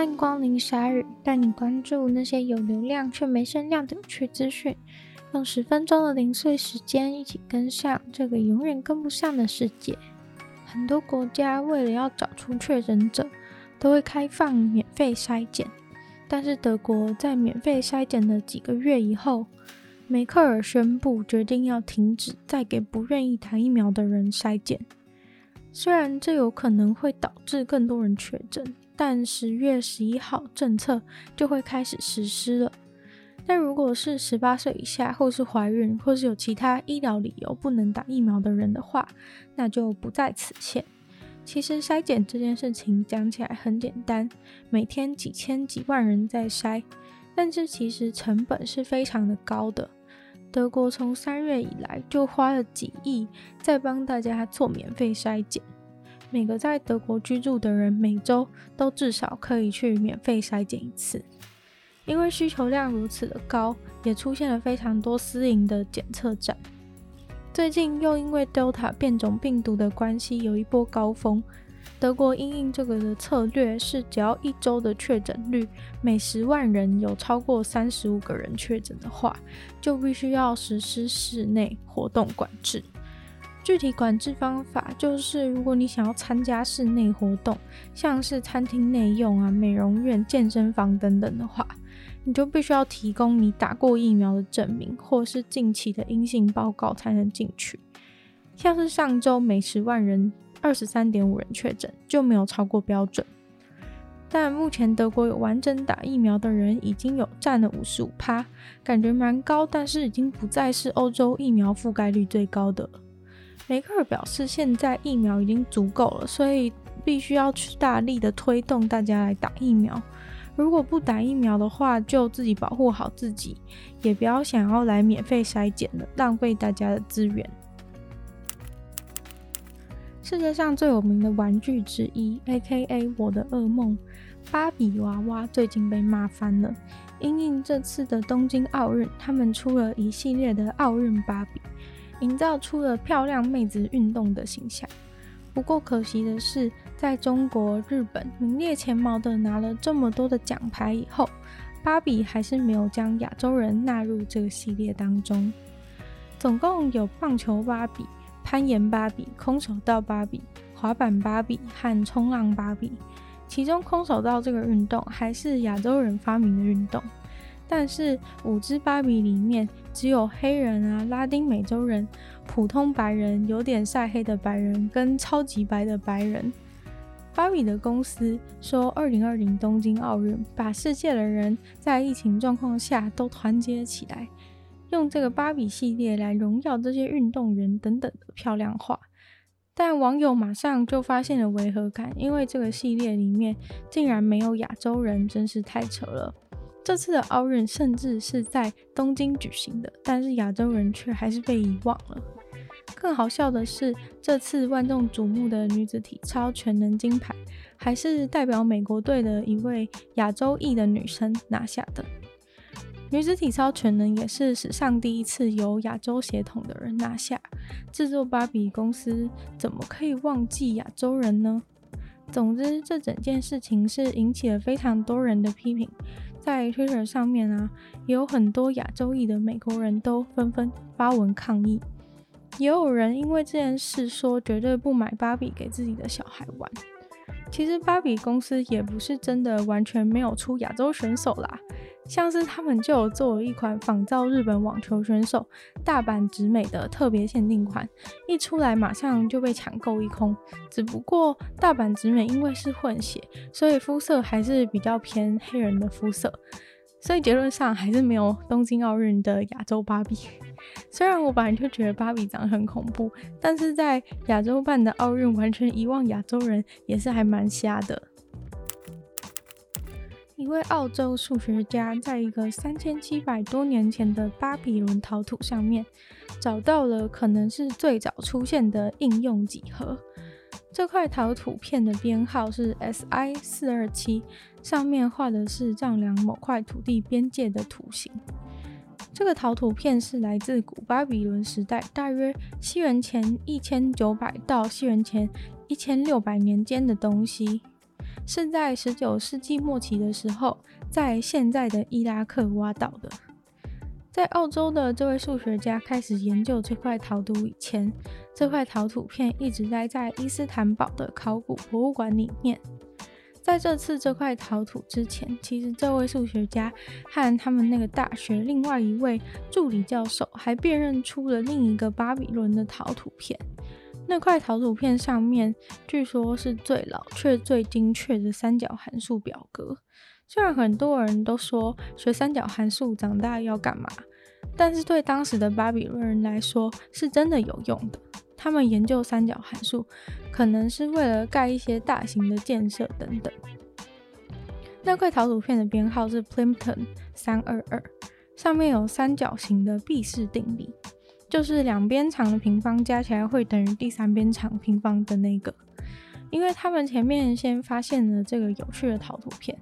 欢迎光临鲨语，带你关注那些有流量却没声量的有趣资讯。用十分钟的零碎时间，一起跟上这个永远跟不上的世界。很多国家为了要找出确诊者，都会开放免费筛检。但是德国在免费筛检的几个月以后，梅克尔宣布决定要停止再给不愿意打疫苗的人筛检。虽然这有可能会导致更多人确诊。但十月十一号政策就会开始实施了。但如果是十八岁以下，或是怀孕，或是有其他医疗理由不能打疫苗的人的话，那就不在此限。其实筛检这件事情讲起来很简单，每天几千几万人在筛，但是其实成本是非常的高的。德国从三月以来就花了几亿在帮大家做免费筛检。每个在德国居住的人，每周都至少可以去免费筛检一次。因为需求量如此的高，也出现了非常多私营的检测站。最近又因为 Delta 变种病毒的关系，有一波高峰。德国因应这个的策略是，只要一周的确诊率每十万人有超过三十五个人确诊的话，就必须要实施室内活动管制。具体管制方法就是，如果你想要参加室内活动，像是餐厅内用啊、美容院、健身房等等的话，你就必须要提供你打过疫苗的证明，或是近期的阴性报告才能进去。像是上周每十万人二十三点五人确诊，就没有超过标准。但目前德国有完整打疫苗的人已经有占了五十五趴，感觉蛮高，但是已经不再是欧洲疫苗覆盖率最高的了。梅克尔表示，现在疫苗已经足够了，所以必须要去大力的推动大家来打疫苗。如果不打疫苗的话，就自己保护好自己，也不要想要来免费筛检了，浪费大家的资源。世界上最有名的玩具之一，AKA 我的噩梦，芭比娃娃最近被骂翻了。因应这次的东京奥运，他们出了一系列的奥运芭比。营造出了漂亮妹子运动的形象。不过可惜的是，在中国、日本名列前茅的拿了这么多的奖牌以后，芭比还是没有将亚洲人纳入这个系列当中。总共有棒球芭比、攀岩芭比、空手道芭比、滑板芭比和冲浪芭比。其中空手道这个运动还是亚洲人发明的运动。但是五只芭比里面，只有黑人啊、拉丁美洲人、普通白人、有点晒黑的白人跟超级白的白人。芭比的公司说，二零二零东京奥运把世界的人在疫情状况下都团结起来，用这个芭比系列来荣耀这些运动员等等的漂亮话。但网友马上就发现了违和感，因为这个系列里面竟然没有亚洲人，真是太扯了。这次的奥运甚至是在东京举行的，但是亚洲人却还是被遗忘了。更好笑的是，这次万众瞩目的女子体操全能金牌，还是代表美国队的一位亚洲裔的女生拿下的。女子体操全能也是史上第一次由亚洲血统的人拿下。制作芭比公司怎么可以忘记亚洲人呢？总之，这整件事情是引起了非常多人的批评。在 Twitter 上面啊，也有很多亚洲裔的美国人都纷纷发文抗议，也有人因为这件事说绝对不买芭比给自己的小孩玩。其实芭比公司也不是真的完全没有出亚洲选手啦。像是他们就有做了一款仿造日本网球选手大阪直美的特别限定款，一出来马上就被抢购一空。只不过大阪直美因为是混血，所以肤色还是比较偏黑人的肤色，所以结论上还是没有东京奥运的亚洲芭比。虽然我本来就觉得芭比长得很恐怖，但是在亚洲办的奥运完全遗忘亚洲人，也是还蛮瞎的。一位澳洲数学家在一个三千七百多年前的巴比伦陶土上面，找到了可能是最早出现的应用几何。这块陶土片的编号是 SI 四二七，上面画的是丈量某块土地边界的图形。这个陶土片是来自古巴比伦时代，大约西元前一千九百到西元前一千六百年间的东西。是在十九世纪末期的时候，在现在的伊拉克挖到的。在澳洲的这位数学家开始研究这块陶土以前，这块陶土片一直待在伊斯坦堡的考古博物馆里面。在这次这块陶土之前，其实这位数学家和他们那个大学另外一位助理教授还辨认出了另一个巴比伦的陶土片。那块陶土片上面据说是最老却最精确的三角函数表格。虽然很多人都说学三角函数长大要干嘛，但是对当时的巴比伦人来说是真的有用的。他们研究三角函数，可能是为了盖一些大型的建设等等。那块陶土片的编号是 Plimpton 三二二，上面有三角形的毕氏定理，就是两边长的平方加起来会等于第三边长平方的那个。因为他们前面先发现了这个有趣的陶土片，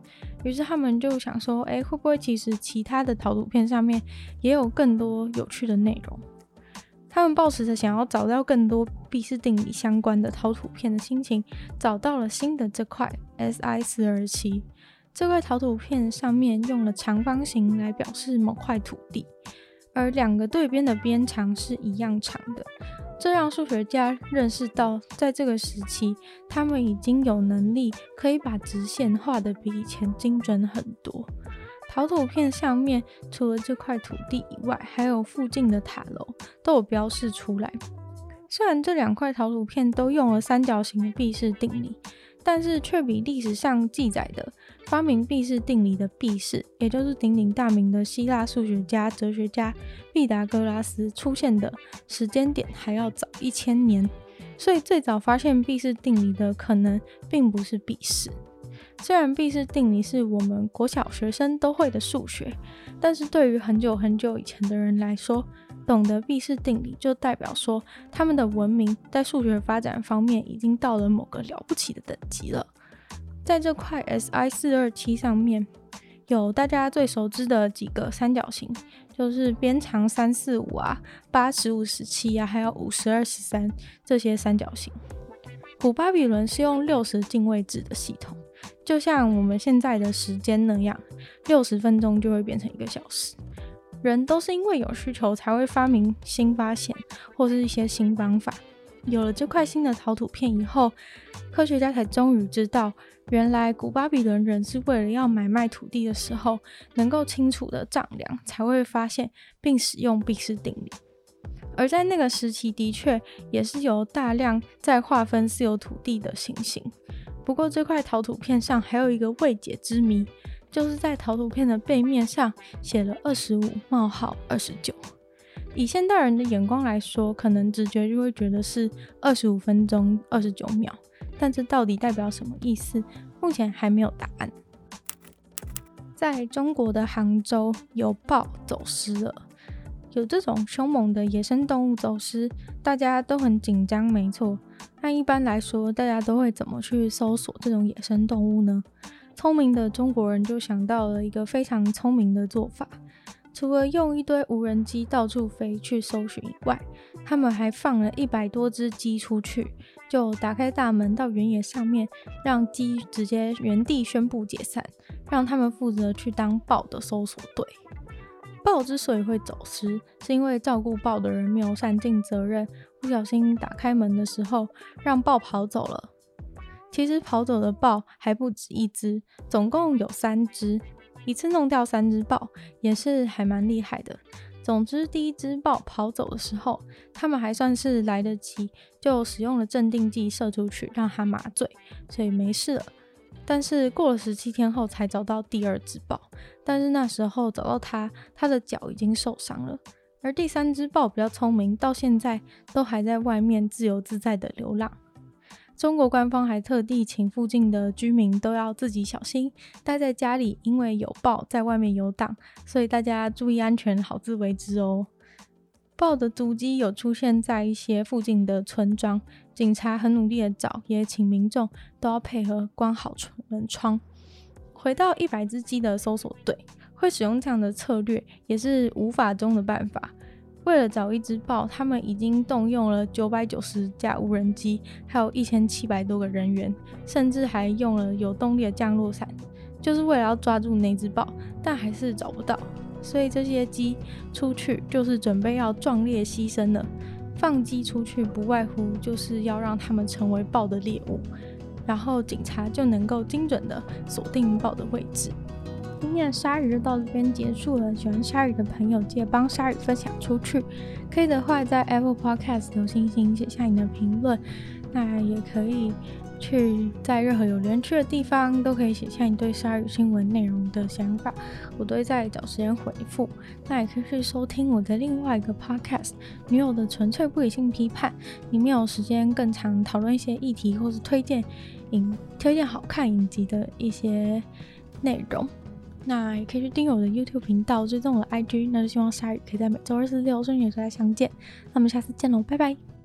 于是他们就想说，哎，会不会其实其他的陶土片上面也有更多有趣的内容？他们抱持着想要找到更多毕氏定理相关的陶土片的心情，找到了新的这块 SI 四二七。这块陶土片上面用了长方形来表示某块土地，而两个对边的边长是一样长的。这让数学家认识到，在这个时期，他们已经有能力可以把直线画得比以前精准很多。陶土片上面除了这块土地以外，还有附近的塔楼都有标示出来。虽然这两块陶土片都用了三角形的毕氏定理。但是却比历史上记载的发明毕氏定理的毕氏，也就是鼎鼎大名的希腊数学家、哲学家毕达哥拉斯出现的时间点还要早一千年。所以最早发现毕氏定理的可能并不是毕氏。虽然毕氏定理是我们国小学生都会的数学，但是对于很久很久以前的人来说，懂得毕氏定理，就代表说他们的文明在数学发展方面已经到了某个了不起的等级了。在这块 SI 四二七上面，有大家最熟知的几个三角形，就是边长三四五啊、八十五十七啊，还有五十二十三这些三角形。古巴比伦是用六十进位制的系统，就像我们现在的时间那样，六十分钟就会变成一个小时。人都是因为有需求才会发明新发现或是一些新方法。有了这块新的陶土片以后，科学家才终于知道，原来古巴比伦人是为了要买卖土地的时候能够清楚的丈量，才会发现并使用毕氏定理。而在那个时期，的确也是有大量在划分私有土地的情形。不过这块陶土片上还有一个未解之谜。就是在陶土片的背面上写了二十五冒号二十九。以现代人的眼光来说，可能直觉就会觉得是二十五分钟二十九秒，但这到底代表什么意思？目前还没有答案。在中国的杭州，有豹走失了。有这种凶猛的野生动物走失，大家都很紧张，没错。那一般来说，大家都会怎么去搜索这种野生动物呢？聪明的中国人就想到了一个非常聪明的做法，除了用一堆无人机到处飞去搜寻以外，他们还放了一百多只鸡出去，就打开大门到原野上面，让鸡直接原地宣布解散，让他们负责去当豹的搜索队。豹之所以会走失，是因为照顾豹的人没有善尽责任，不小心打开门的时候，让豹跑走了。其实跑走的豹还不止一只，总共有三只，一次弄掉三只豹也是还蛮厉害的。总之，第一只豹跑走的时候，他们还算是来得及，就使用了镇定剂射出去，让它麻醉，所以没事了。但是过了十七天后才找到第二只豹，但是那时候找到它，它的脚已经受伤了。而第三只豹比较聪明，到现在都还在外面自由自在的流浪。中国官方还特地请附近的居民都要自己小心，待在家里，因为有豹在外面游荡，所以大家注意安全，好自为之哦。豹的足迹有出现在一些附近的村庄，警察很努力的找，也请民众都要配合关好门窗。回到一百只鸡的搜索队会使用这样的策略，也是无法中的办法。为了找一只豹，他们已经动用了九百九十架无人机，还有一千七百多个人员，甚至还用了有动力的降落伞，就是为了要抓住那只豹，但还是找不到。所以这些鸡出去就是准备要壮烈牺牲了。放鸡出去不外乎就是要让他们成为豹的猎物，然后警察就能够精准的锁定豹的位置。今天的鲨鱼就到这边结束了。喜欢鲨鱼的朋友，记得帮鲨鱼分享出去。可以的话，在 Apple Podcast 留星星，写下你的评论。那也可以去在任何有留言区的地方，都可以写下你对鲨鱼新闻内容的想法，我都会在找时间回复。那也可以去收听我的另外一个 Podcast《女友的纯粹不理性批判》，里面有时间更长讨论一些议题，或是推荐影推荐好看影集的一些内容。那也可以去订阅我的 YouTube 频道，追踪我的 IG。那就希望鲨鱼可以在每周二、四、六顺利的时候相见。那我们下次见喽，拜拜。